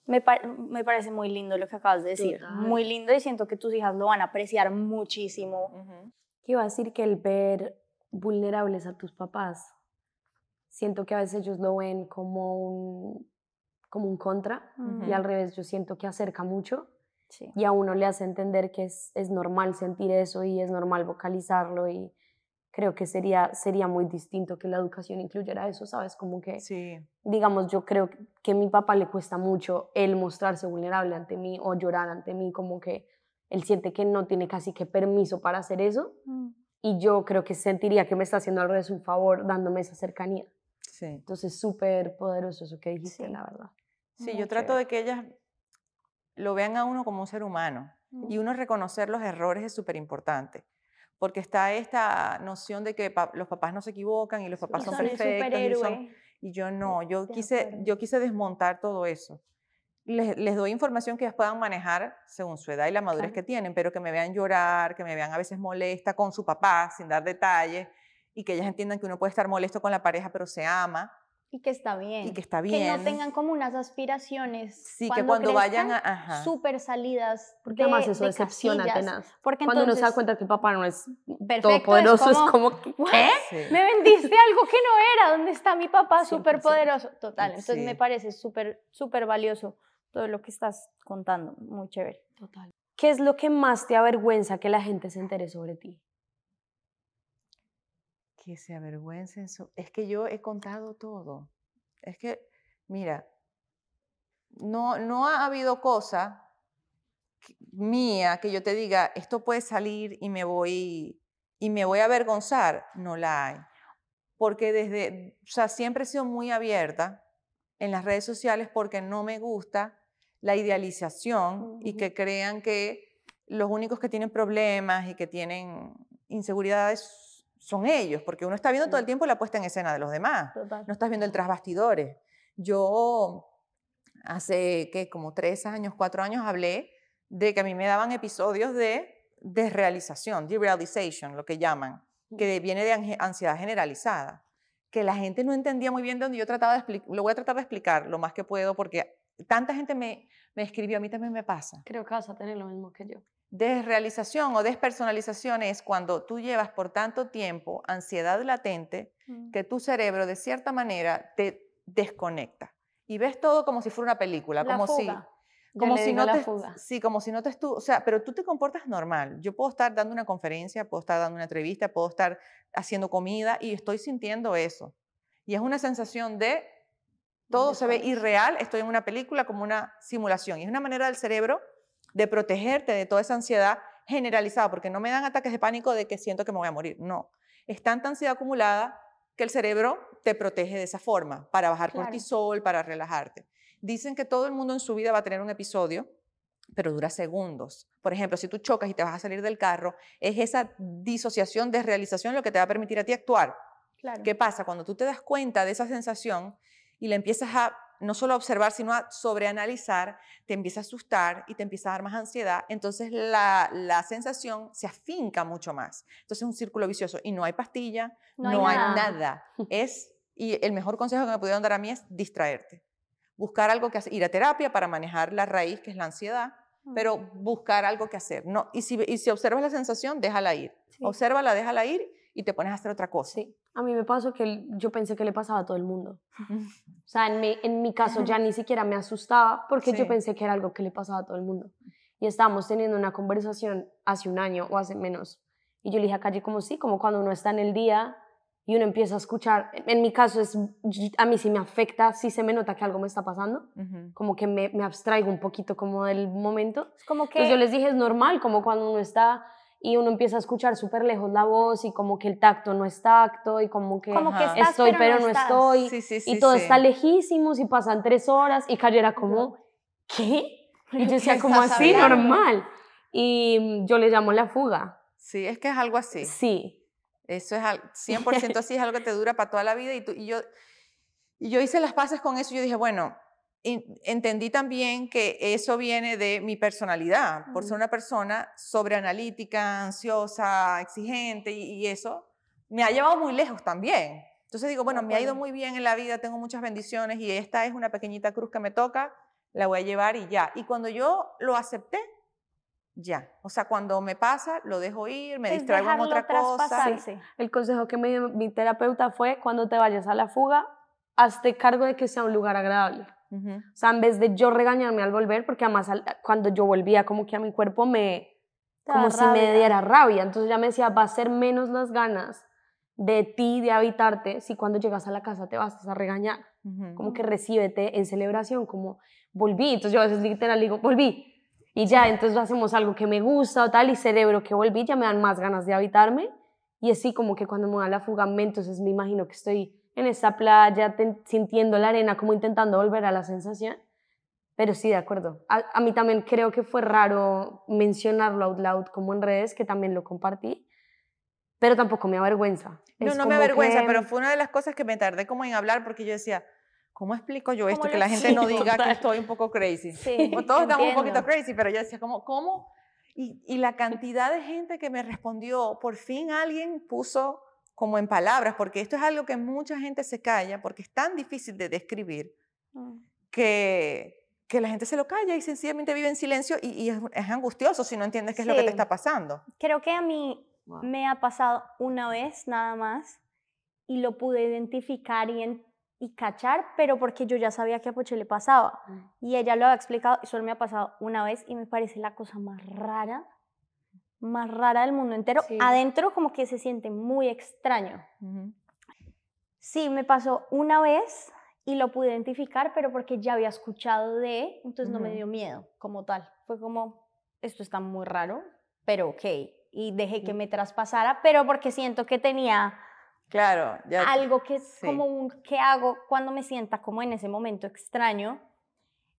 me, parece muy lindo lo que acabas de decir. Muy lindo y siento que tus hijas lo van a apreciar muchísimo. ¿Qué iba a decir que el ver vulnerables a tus papás, siento que a veces ellos lo ven como un, como un contra y al revés, yo siento que acerca mucho. Y a uno le hace entender que es, es normal sentir eso y es normal vocalizarlo y, creo que sería, sería muy distinto que la educación incluyera eso, ¿sabes? Como que, sí. digamos, yo creo que a mi papá le cuesta mucho el mostrarse vulnerable ante mí o llorar ante mí, como que él siente que no tiene casi que permiso para hacer eso. Mm. Y yo creo que sentiría que me está haciendo al revés un favor dándome esa cercanía. Sí. Entonces, súper poderoso eso que dijiste, la verdad. Sí, yo trato de que ellas lo vean a uno como un ser humano. Mm. Y uno reconocer los errores es súper importante porque está esta noción de que los papás no se equivocan y los papás son, perfectos. Y, yo no, yo quise, yo quise desmontar todo eso. Les, les, doy información que ellas puedan manejar según su edad y la madurez que tienen, pero que me vean llorar, que me vean a veces molesta con su papá sin dar detalles y que ellas entiendan que uno puede estar molesto con la pareja, pero se ama y que está bien. Y que está bien. Que no tengan como unas aspiraciones. Sí, que cuando vayan a. Súper salidas. Porque además eso decepciona tenaz. Porque cuando uno se da cuenta que papá no es perfecto, todopoderoso, es como, ¿qué? Me vendiste algo que no era. ¿Dónde está mi papá súper poderoso? Total. Entonces me parece súper, súper valioso todo lo que estás contando. Muy chévere. Total. ¿Qué es lo que más te avergüenza que la gente se entere sobre ti? Que se avergüencen. Es que yo he contado todo. Es que, mira, no, no ha habido cosa mía que yo te diga, esto puede salir y me voy, y me voy a avergonzar. No la hay. Porque desde, o sea, siempre he sido muy abierta en las redes sociales porque no me gusta la idealización y que crean que los únicos que tienen problemas y que tienen inseguridades son ellos, porque uno está viendo todo el tiempo la puesta en escena de los demás. No estás viendo el tras bastidores. Yo hace, ¿qué? Como tres años, cuatro años hablé de que a mí me daban episodios de desrealización, derealization, lo que llaman, que viene de ansiedad generalizada, que la gente no entendía muy bien de dónde yo trataba de explicar, lo voy a tratar de explicar lo más que puedo porque tanta gente me, me escribió, a mí también me pasa. Creo que vas a tener lo mismo que yo. Desrealización o despersonalización es cuando tú llevas por tanto tiempo ansiedad latente mm. que tu cerebro de cierta manera te desconecta y ves todo como si fuera una película, como si como si no te sí, como si no te o sea, pero tú te comportas normal. Yo puedo estar dando una conferencia, puedo estar dando una entrevista, puedo estar haciendo comida y estoy sintiendo eso. Y es una sensación de todo se ve irreal, estoy en una película como una simulación y es una manera del cerebro de protegerte de toda esa ansiedad generalizada, porque no me dan ataques de pánico de que siento que me voy a morir, no. Es tanta ansiedad acumulada que el cerebro te protege de esa forma, para bajar cortisol, para relajarte. Dicen que todo el mundo en su vida va a tener un episodio, pero dura segundos. Por ejemplo, si tú chocas y te vas a salir del carro, es esa disociación de realización lo que te va a permitir a ti actuar. ¿Qué pasa? Cuando tú te das cuenta de esa sensación y la empiezas a no solo observar, sino a sobreanalizar, te empieza a asustar y te empieza a dar más ansiedad, entonces la, sensación se afinca mucho más. Entonces es un círculo vicioso y no hay pastilla, no, hay, nada. Es, y el mejor consejo que me pudieron dar a mí es distraerte. Buscar algo que hacer, ir a terapia para manejar la raíz, que es la ansiedad, pero buscar algo que hacer. No, y, si, y si observas la sensación, déjala ir. Sí. Obsérvala, déjala ir y te pones a hacer otra cosa. Sí. A mí me pasó que yo pensé que le pasaba a todo el mundo. O sea, en mi, en mi caso ya ni siquiera me asustaba porque yo Sí. pensé que era algo que le pasaba a todo el mundo. Y estábamos teniendo una conversación hace un año o hace menos. Y yo le dije a Calle como sí, como cuando uno está en el día y uno empieza a escuchar. En- mi caso es, a mí sí me afecta, sí se me nota que algo me está pasando. Ujú. Como que me, me abstraigo un poquito como del momento. Es como que... Entonces yo les dije, es normal, como cuando uno está y uno empieza a escuchar súper lejos la voz y como que el tacto no es tacto y como que, Como que estás, estoy pero no, estás. estoy Sí, sí, sí, y todo sí. está lejísimos y pasan tres horas y Calle era como, ¿qué? Y yo decía, ¿Qué como así, hablando? normal. Y mm, yo le llamo la fuga. Sí, es que es algo así. Sí. Eso es al- 100% así, es algo que te dura para toda la vida. Y, tú, y, yo, y yo hice las paces con eso y yo dije, bueno, en- entendí también que eso viene de mi personalidad, por ser una persona sobreanalítica, ansiosa, exigente y, y eso me ha llevado muy lejos también. Entonces digo, bueno, me ha ido muy bien en la vida, tengo muchas bendiciones y esta es una pequeñita cruz que me toca, la voy a llevar y ya. Y cuando yo lo acepté, ya. O sea, cuando me pasa, lo dejo ir, me es distraigo en otra cosa. traspasarse. El consejo que me dio mi terapeuta fue, cuando te vayas a la fuga, hazte cargo de que sea un lugar agradable. O sea, en vez de yo regañarme al volver, porque además al- cuando yo volvía como que a mi cuerpo me, como si me diera rabia. Entonces ya me decía, va a ser menos las ganas de ti, de habitarte, si cuando llegas a la casa te vas a regañar. Como que recíbete en celebración, como volví. Entonces yo a veces literal digo, volví. Y ya, entonces hacemos algo que me gusta o tal, y cerebro que volví, ya me dan más ganas de habitarme. Y así como que cuando me da la fuga, me- entonces me imagino que estoy en esa playa, sintiendo la arena, como intentando volver a la sensación. Pero sí, de acuerdo. A, a mí también creo que fue raro mencionarlo out loud como en redes, que también lo compartí, pero tampoco me avergüenza. No, Es no me avergüenza, que- pero fue una de las cosas que me tardé como en hablar porque yo decía, ¿cómo explico yo esto? ¿Cómo Que la gente no diga que estoy un poco crazy. Sí, Como todos estamos un poquito crazy, pero yo decía, ¿cómo? ¿cómo? Y, y la cantidad de gente que me respondió, por fin alguien puso como en palabras, porque esto es algo que mucha gente se calla, porque es tan difícil de describir, Mm. que, que la gente se lo calla y sencillamente vive en silencio y, y es, es angustioso si no entiendes qué es lo que te está pasando. Creo que a mí Wow. me ha pasado una vez nada más y lo pude identificar y, en- y cachar, pero porque yo ya sabía que a Poche le pasaba. Mm. Y ella lo había explicado y solo me ha pasado una vez y me parece la cosa más rara, más rara del mundo entero. Sí. Adentro como que se siente muy extraño. Sí, me pasó una vez y lo pude identificar, pero porque ya había escuchado de, entonces no me dio miedo como tal. Fue como, esto está muy raro, pero ok. Y dejé que me traspasara, pero porque siento que tenía Claro, ya. algo que es sí. como un, ¿qué hago cuando me sienta como en ese momento extraño?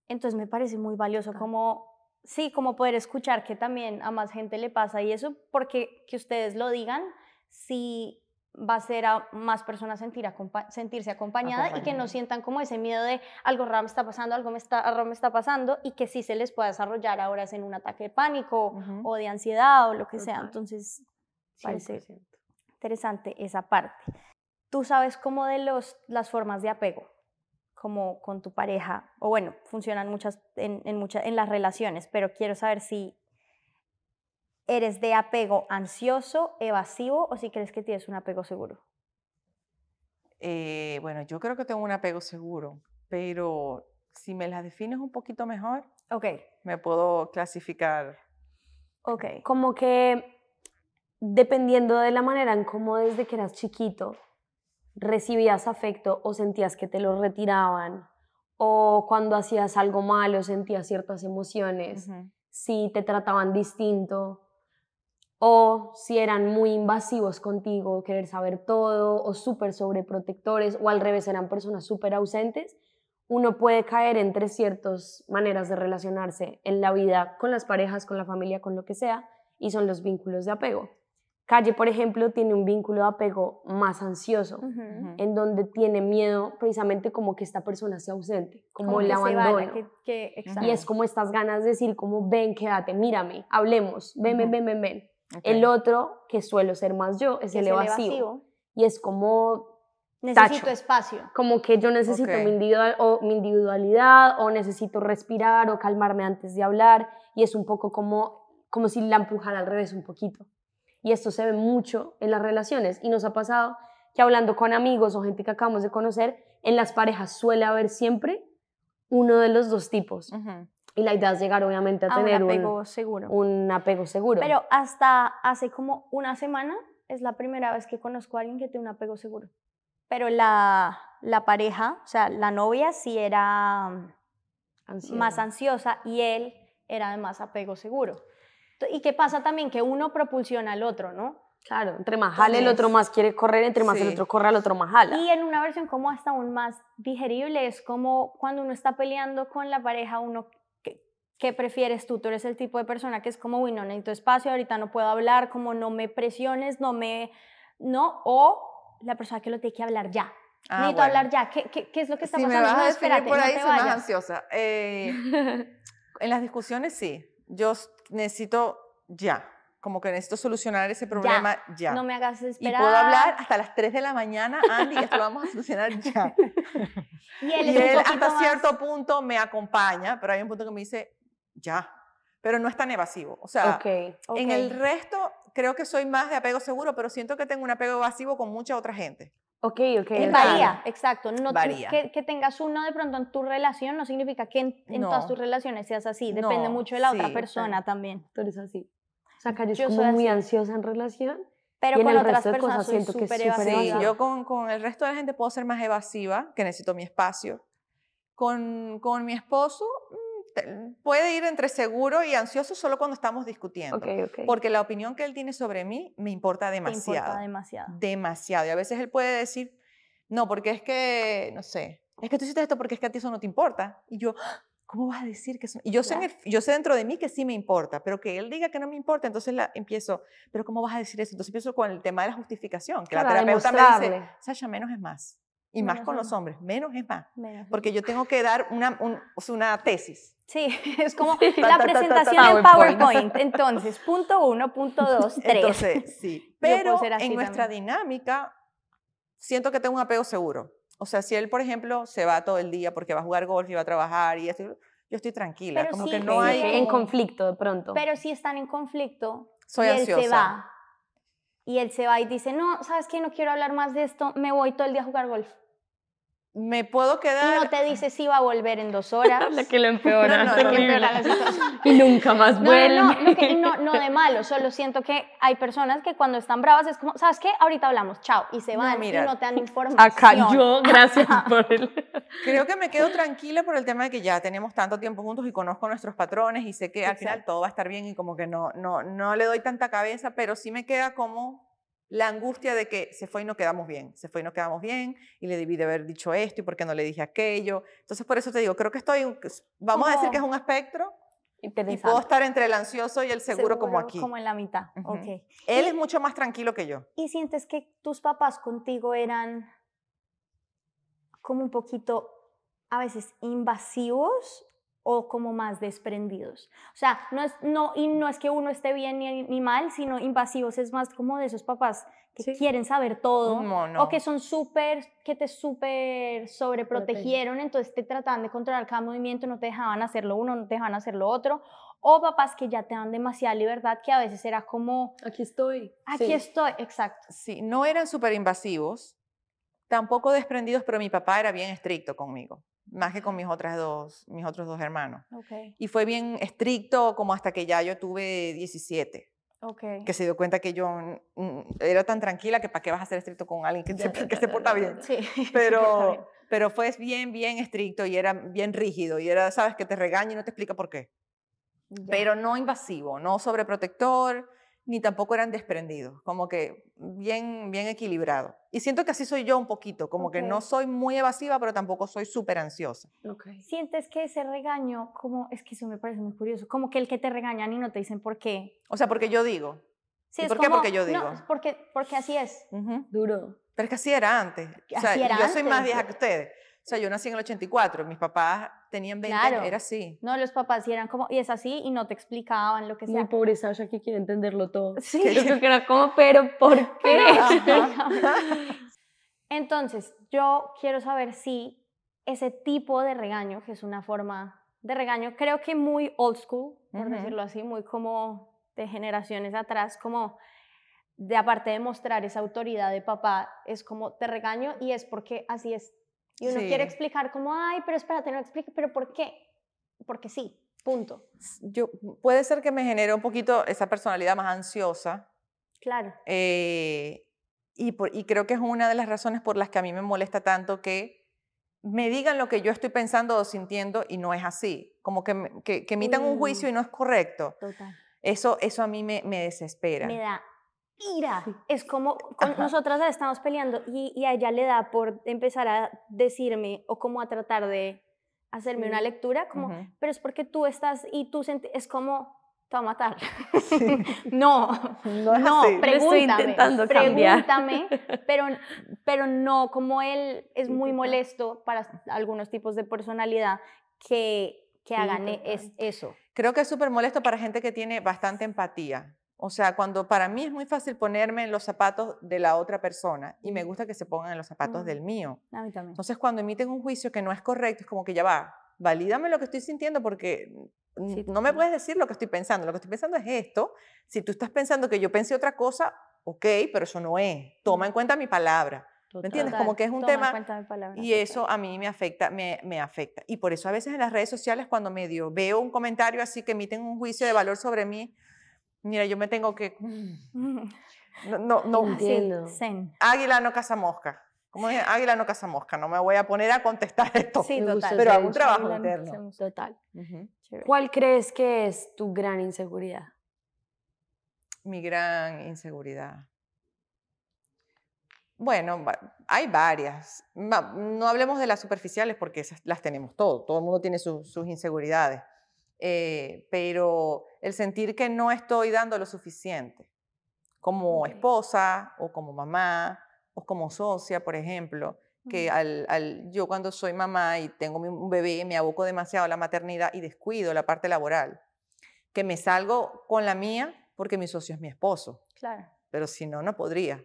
Entonces me parece muy valioso como, sí, como poder escuchar que también a más gente le pasa y eso, porque que ustedes lo digan, sí va a hacer a más personas sentir acompa- sentirse acompañadas y que no sientan como ese miedo de algo raro me está pasando, algo me está, algo me está pasando y que sí se les pueda desarrollar ahora en un ataque de pánico o de ansiedad o lo que sea. Entonces, parece 100%. interesante esa parte. Tú sabes cómo de los, las formas de apego, como con tu pareja, o bueno, funcionan muchas en, en, muchas, en las relaciones, pero quiero saber si eres de apego ansioso, evasivo, o si crees que tienes un apego seguro. Eh, bueno, yo creo que tengo un apego seguro, pero si me las defines un poquito mejor, Ok, me puedo clasificar. ok. como que dependiendo de la manera en cómo desde que eras chiquito recibías afecto o sentías que te lo retiraban o cuando hacías algo malo sentías ciertas emociones, si te trataban distinto o si eran muy invasivos contigo, querer saber todo o súper sobreprotectores o al revés eran personas súper ausentes, uno puede caer entre ciertas maneras de relacionarse en la vida con las parejas, con la familia, con lo que sea, y son los vínculos de apego. Calle, por ejemplo, tiene un vínculo de apego más ansioso, Ujú. Ujú. en donde tiene miedo precisamente como que esta persona sea ausente, como, Como el que se vaya, abandono. que- que-. Y es como estas ganas de decir, como ven, quédate, mírame, hablemos, ven, ven, Ujú. ven, ven, ven. Ok. El otro, que suelo ser más yo, es el es el evasivo. Y es como, Necesito Tacho. espacio. como que yo necesito Ok. mi, individual, o mi individualidad o necesito respirar o calmarme antes de hablar y es un poco como, como si la empujara al revés un poquito. Y esto se ve mucho en las relaciones y nos ha pasado que hablando con amigos o gente que acabamos de conocer, en las parejas suele haber siempre uno de los dos tipos. Y la idea es llegar obviamente a, A tener un, apego seguro. un apego seguro. Pero hasta hace como una semana es la primera vez que conozco a alguien que tiene un apego seguro. Pero la, la pareja, o sea, la novia sí era más ansiosa y él era de más apego seguro. ¿Y qué pasa también? Que uno propulsiona al otro, ¿no? Claro, entre más jale el otro más quiere correr, entre más el sí. otro corre, el otro más jala. Y en una versión como hasta aún más digerible, es como cuando uno está peleando con la pareja, uno, ¿qué, qué prefieres tú? Tú eres el tipo de persona que es como, uy, no necesito espacio, ahorita no puedo hablar, como no me presiones, no me, no, o la persona que lo tiene que hablar ya. Ah, necesito bueno. hablar ya. ¿Qué, qué, qué es lo que está Si me pasando? vas no, a espérate, por no ahí, te soy más ansiosa. Eh, en las discusiones sí. Yo necesito ya. Como que necesito solucionar ese problema ya. No me hagas y esperar. puedo hablar hasta las 3 de la mañana, Andy, y esto lo vamos a solucionar ya. Y él, y él hasta más- cierto punto me acompaña, pero hay un punto que me dice ya. Pero no es tan evasivo. O sea, ok. en Ok. el resto creo que soy más de apego seguro, pero siento que tengo un apego evasivo con mucha otra gente. Ok, ok. Varía, exacto. No Varía. Que, que tengas uno de pronto en tu relación no significa que en, en todas tus relaciones seas así. Depende No, mucho de la otra persona también. Tú eres así. O sea, que yo, Yo como soy muy así. ansiosa en relación. Pero Y en con el otras resto de personas cosas soy siento que es súper súper evasiva. Sí, yo con, con el resto de la gente puedo ser más evasiva, que necesito mi espacio. Con, con mi esposo puede ir entre seguro y ansioso solo cuando estamos discutiendo. Ok, ok. Porque la opinión que él tiene sobre mí me importa demasiado. importa demasiado. demasiado. Y a veces él puede decir, no, porque es que, no sé, es que tú hiciste esto porque es que a ti eso no te importa. Y yo, "Ah, ¿cómo vas a decir que eso? Y yo, sé, el- yo sé dentro de mí que sí me importa, pero que él diga que no me importa, entonces la, empiezo, pero ¿cómo vas a decir eso? Entonces empiezo con el tema de la justificación, que Claro, la terapeuta me dice, Sasha, menos es más. Y más Menos con es los más. hombres, menos es más. Menos. Porque yo tengo que dar una, un- una tesis. Sí, es como Sí. la Ta, ta, ta, ta, presentación en PowerPoint. Entonces, punto uno, punto dos, tres. Entonces, sí. Pero en nuestra dinámica, siento que tengo un apego seguro. O sea, si él, por ejemplo, se va todo el día porque va a jugar golf y va a trabajar y esto, yo estoy tranquila. Pero como sí, que no hay. en conflicto de pronto. Pero si están en conflicto Soy y él ansiosa. se va, y él se va y dice, no, ¿sabes qué? No quiero hablar más de esto, me voy todo el día a jugar golf. Me puedo Y quedar. no te dice si va a volver en dos horas. la que lo empeora. No, no, que empeora. Y nunca más vuelve. no, no, no, que- no, no de malo, solo siento que hay personas que cuando están bravas es como, ¿sabes qué? Ahorita hablamos, chao, y se van mira, y no te dan información. Acá yo, gracias por el... Creo que me quedo tranquila por el tema de que ya tenemos tanto tiempo juntos y conozco nuestros patrones y sé que al final todo va a estar bien y como que no, no, no le doy tanta cabeza, pero sí me queda como la angustia de que se fue y no quedamos bien, se fue y no quedamos bien y le debí de haber dicho esto y por qué no le dije aquello. Entonces por eso te digo, creo que estoy, vamos a decir que es un espectro y puedo estar entre el ansioso y el seguro, como aquí. Como en la mitad, Ujú. ok. Él Y- es mucho más tranquilo que yo. ¿Y sientes que tus papás contigo eran como un poquito a veces invasivos o como más desprendidos? O sea, no es, no, y no es que uno esté bien ni, ni mal, sino invasivos es más como de esos papás que Sí. quieren saber todo No, no. o que son súper, que te súper sobreprotegieron, entonces te trataban de controlar cada movimiento, no te dejaban hacerlo uno, no te dejaban hacer lo otro. O papás que ya te dan demasiada libertad, que a veces era como, Aquí estoy. aquí Sí. estoy, exacto. Sí, no eran súper invasivos, tampoco desprendidos, pero mi papá era bien estricto conmigo, más que con mis, otras dos, mis otros dos hermanos. Okay. Y fue bien estricto como hasta que ya yo tuve 17, Ok. que se dio cuenta que yo era tan tranquila que para qué vas a ser estricto con alguien que, se, que se porta bien. Sí. Pero, pero fue bien, bien estricto y era bien rígido y era, sabes, que te regaña y no te explica por qué. Pero no invasivo, no sobreprotector, ni tampoco eran desprendidos, como que bien, bien equilibrado. Y siento que así soy yo un poquito, como que no soy muy evasiva, pero tampoco soy súper ansiosa. Ok. Sientes que ese regaño, como, es que eso me parece muy curioso, como que el que te regañan y no te dicen por qué. O sea, porque yo digo. Sí, ¿Y es por qué? como, Porque yo No, digo. es porque, porque así es. Ujú. Duro. Pero es que así era antes. O sea, Así era yo soy más antes. vieja que ustedes. O sea, yo nací en el 84, mis papás tenían 20 Claro. años, era así. No, los papás sí eran como, y es así, y no te explicaban lo que Muy sea. pobre Sasha que quiere entenderlo todo. Sí. Yo creo que era como, pero ¿por qué? Entonces, yo quiero saber si ese tipo de regaño, que es una forma de regaño, creo que muy old school, por Ujú. decirlo así, muy como de generaciones atrás, como de aparte de mostrar esa autoridad de papá, es como te regaño y es porque así es. Y uno quiere Sí. explicar como, ay, pero espérate, no explique, pero ¿por qué? Porque sí, punto. Yo, puede ser que me genere un poquito esa personalidad más ansiosa Claro. eh, y, por- y creo que es una de las razones por las que a mí me molesta tanto que me digan lo que yo estoy pensando o sintiendo y no es así. Como que, que, que emitan un juicio y no es correcto. Total. Eso, eso a mí me, me desespera. Me da ira. Es como con Ajá. nosotras estamos peleando y, y a ella le da por empezar a decirme o como a tratar de hacerme una lectura, como, pero es porque tú estás y tú es como, te va a matar. no, No no, estoy pregúntame, intentando cambiar. pregúntame, pero, pero no, como él es muy molesto para algunos tipos de personalidad que, que hagan e- es, eso. Creo que es súper molesto para gente que tiene bastante empatía. O sea, cuando para mí es muy fácil ponerme en los zapatos de la otra persona y me gusta que se pongan en los zapatos del mío. A mí también. Entonces, cuando emiten un juicio que no es correcto, es como que ya va, valídame lo que estoy sintiendo porque Sí, no me puedes decir lo que estoy pensando. Lo que estoy pensando es esto. Si tú estás pensando que yo pensé otra cosa, ok, pero eso no es. Toma en cuenta mi palabra. ¿Me entiendes? Como que es un toma en tema cuenta mi palabra, y eso a mí me afecta, me, me afecta. Y por eso a veces en las redes sociales cuando medio veo un comentario así que emiten un juicio de valor sobre mí, mira, yo me tengo que... No, no, no, Entiendo. zen. águila no caza mosca. ¿Cómo es? Águila no caza mosca. No me voy a poner a contestar esto. Sí, total. pero hago un trabajo interno. Total. ¿Cuál crees que es tu gran inseguridad? Mi gran inseguridad. Bueno, hay varias. Va- No hablemos de las superficiales porque esas las tenemos todos. Todo el mundo tiene sus- sus inseguridades. Eh, pero el sentir que no estoy dando lo suficiente, como esposa o como mamá o como socia, por ejemplo, que al, al- yo cuando soy mamá y tengo un bebé me aboco demasiado a la maternidad y descuido la parte laboral, que me salgo con la mía porque mi socio es mi esposo, Claro. pero si no, no podría.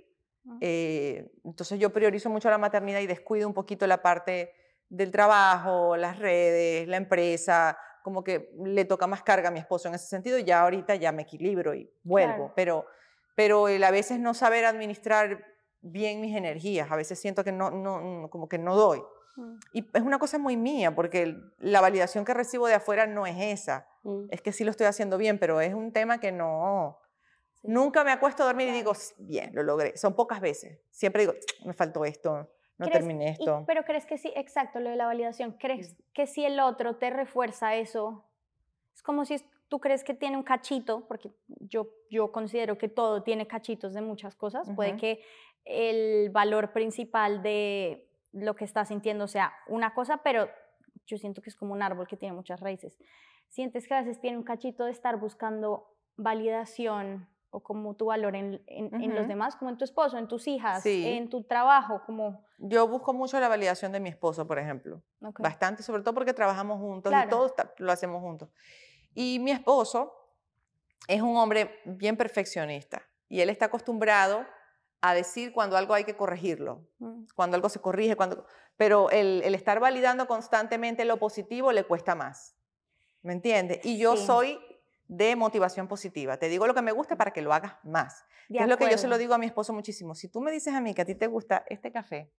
Eh, entonces yo priorizo mucho la maternidad y descuido un poquito la parte del trabajo, las redes, la empresa, como que le toca más carga a mi esposo en ese sentido, y ya ahorita ya me equilibro y vuelvo, Claro. pero, pero el a veces no saber administrar bien mis energías, a veces siento que no, no, no- como que no doy. Mm. Y es una cosa muy mía, porque la validación que recibo de afuera no es esa. Mm. Es que sí lo estoy haciendo bien, pero es un tema que no... Sí. Nunca me acuesto a dormir y digo, "S- bien, lo logré. Son pocas veces. Siempre digo, me faltó esto, no ¿Crees- terminé y- esto. pero crees que sí, exacto, lo de la validación, ¿crees que si el otro te refuerza eso? Es como si tú crees que tiene un cachito, porque yo, yo considero que todo tiene cachitos de muchas cosas, puede que el valor principal de lo que estás sintiendo sea una cosa, pero yo siento que es como un árbol que tiene muchas raíces. Sientes que a veces tiene un cachito de estar buscando validación o como tu valor en, en- en los demás, como en tu esposo, en tus hijas, Sí. en tu trabajo, como... Yo busco mucho la validación de mi esposo, por ejemplo. ok. Bastante, sobre todo porque trabajamos juntos Claro. y todo está- lo hacemos juntos. Y mi esposo es un hombre bien perfeccionista y él está acostumbrado a decir cuando algo hay que corregirlo. Mm. cuando algo se corrige, cuando, pero el, el estar validando constantemente lo positivo le cuesta más. ¿Me entiendes? Y yo Sí. soy de motivación positiva. Te digo lo que me gusta para que lo hagas más. Es lo que yo se lo digo a mi esposo muchísimo. Si tú me dices a mí que a ti te gusta este café,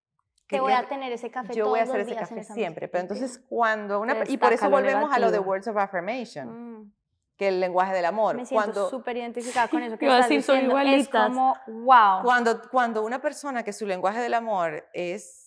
Te que voy a tener ese café yo todos voy a hacer los ese días café siempre. Pero entonces cuando una... Y por eso volvemos a lo de. Words of Affirmation, Mm. que el lenguaje del amor. Me siento cuando, súper identificada con eso que a estás decir, diciendo. Es como, wow. Cuando, cuando una persona que su lenguaje del amor es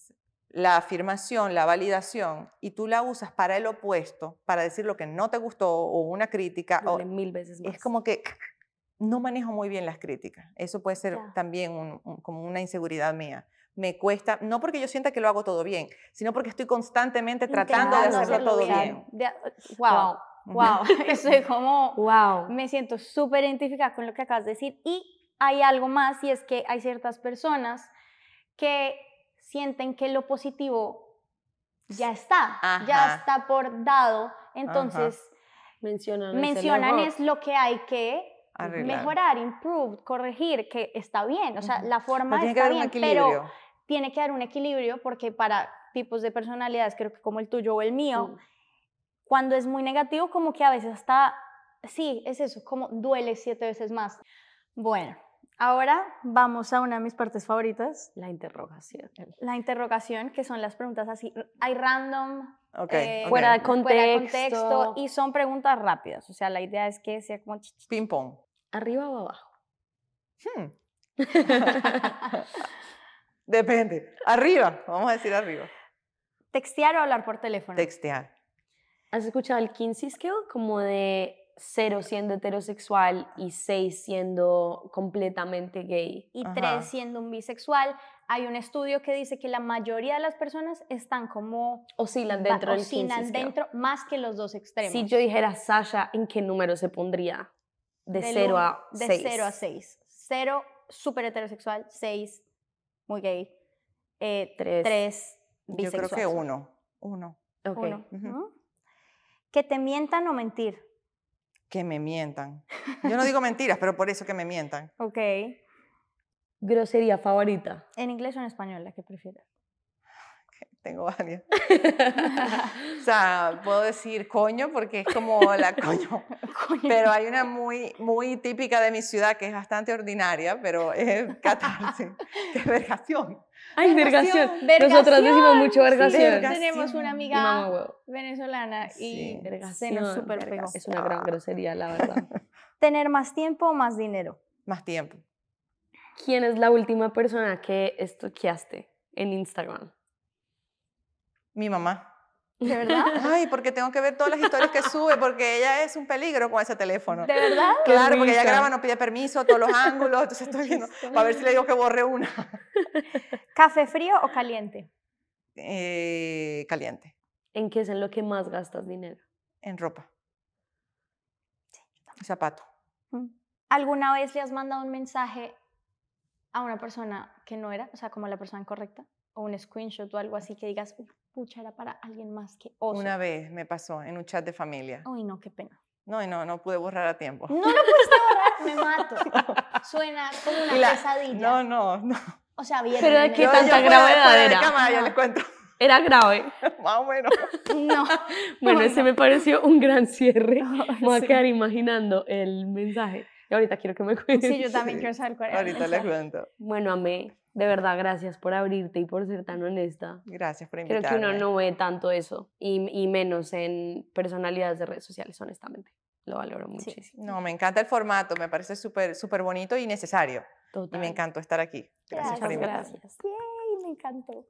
la afirmación, la validación, y tú la usas para el opuesto, para decir lo que no te gustó o una crítica, o- mil veces más. es como que no manejo muy bien las críticas. Eso puede ser Ya. también un- un- como una inseguridad mía. Me cuesta, no porque yo sienta que lo hago todo bien, sino porque estoy constantemente tratando de hacerlo todo bien. bien. De- wow, Ujú. wow. Estoy como, Wow. me siento súper identificada con lo que acabas de decir. Y hay algo más y es que hay ciertas personas que sienten que lo positivo ya está, ya está por dado. Entonces Mencionan, mencionan es lo que hay que Arreglar. mejorar, improve, corregir, que está bien, o sea, la forma Pero tiene que está bien, pero tiene que haber un equilibrio porque para tipos de personalidades, creo que como el tuyo o el mío, cuando es muy negativo, como que a veces hasta, sí, es eso, como duele siete veces más. Bueno, Ahora vamos a una de mis partes favoritas, La interrogación. la interrogación, que son las preguntas así, hay random, eh. Fuera de fuera de contexto. y son preguntas rápidas. O sea, la idea es que sea como... Ping pong. ¿Arriba o abajo? Hmm. Depende. Arriba, vamos a decir arriba. Textear o hablar por teléfono. Textear. ¿Has escuchado el Kinsey Scale? Como de cero siendo heterosexual y seis siendo completamente gay. y Ajá. tres siendo un bisexual. Hay un estudio que dice que la mayoría de las personas están como Oscilan va- dentro del oscilan dentro más que los dos extremos. Si yo dijera Sasha, ¿en qué número se pondría? De Del 0 un- a de 6. 0 a 6. 0, súper heterosexual. 6, muy gay. Eh, Tres. 3, Yo bisexual. creo que uno. Uno. Ok. Uno, Ujú. ¿no? Que te mientan o mentir. Que me mientan. Yo no digo mentiras, pero por eso que me mientan. Ok. Grosería favorita. ¿En inglés o en español, la que prefieras? Tengo varias. O sea, puedo decir coño porque es como la coño. Pero hay una muy, muy típica de mi ciudad que es bastante ordinaria, pero es catarsis, que es vergación. Ay, Vergación. Nosotras decimos mucho Sí, vergación. vergación. Tenemos una amiga venezolana y Sí, se Vergación. nos super pegó. Es una gran grosería, la verdad. ¿Tener más tiempo o más dinero? Más tiempo. ¿Quién es la última persona que estoqueaste en Instagram? Mi mamá. ¿De verdad? Ay, porque tengo que ver todas las historias que sube, porque ella es un peligro con ese teléfono. ¿De verdad? Claro, porque ella graba, no pide permiso, todos los ángulos, entonces estoy viendo, para ver si le digo que borre una. ¿Café frío o caliente? Eh, caliente, ¿En qué es en lo que más gastas dinero? en ropa. Zapato. ¿Alguna vez le has mandado un mensaje a una persona que no era, o sea, como la persona incorrecta? O un screenshot o algo así que digas, "Uf, pucha, era para alguien más que oso. Una vez me pasó en un chat de familia. Uy, no, qué pena. No, y no, no pude borrar a tiempo. No lo pudiste borrar, me mato. Suena como una la- pesadilla. No, no, no. O sea, bien. Pero ¿de qué tanta gravedad era? cámara, yo No. les cuento, Era grave. más o menos. No. Bueno, Ay, ese no. me pareció un gran cierre. Me voy a quedar imaginando el mensaje. Y ahorita quiero que me cuentes. Sí, yo también Sí. quiero saber cuál era el Ahorita les cuento. Bueno, Amé, de verdad, gracias por abrirte y por ser tan honesta. Gracias por Creo invitarme. que uno no ve tanto eso y, y menos en personalidades de redes sociales, honestamente. Lo valoro muchísimo. No, me encanta el formato, me parece súper súper bonito y necesario. Y Total. me encantó estar aquí. Gracias por Gracias, invitarme. gracias. Yay, me encantó.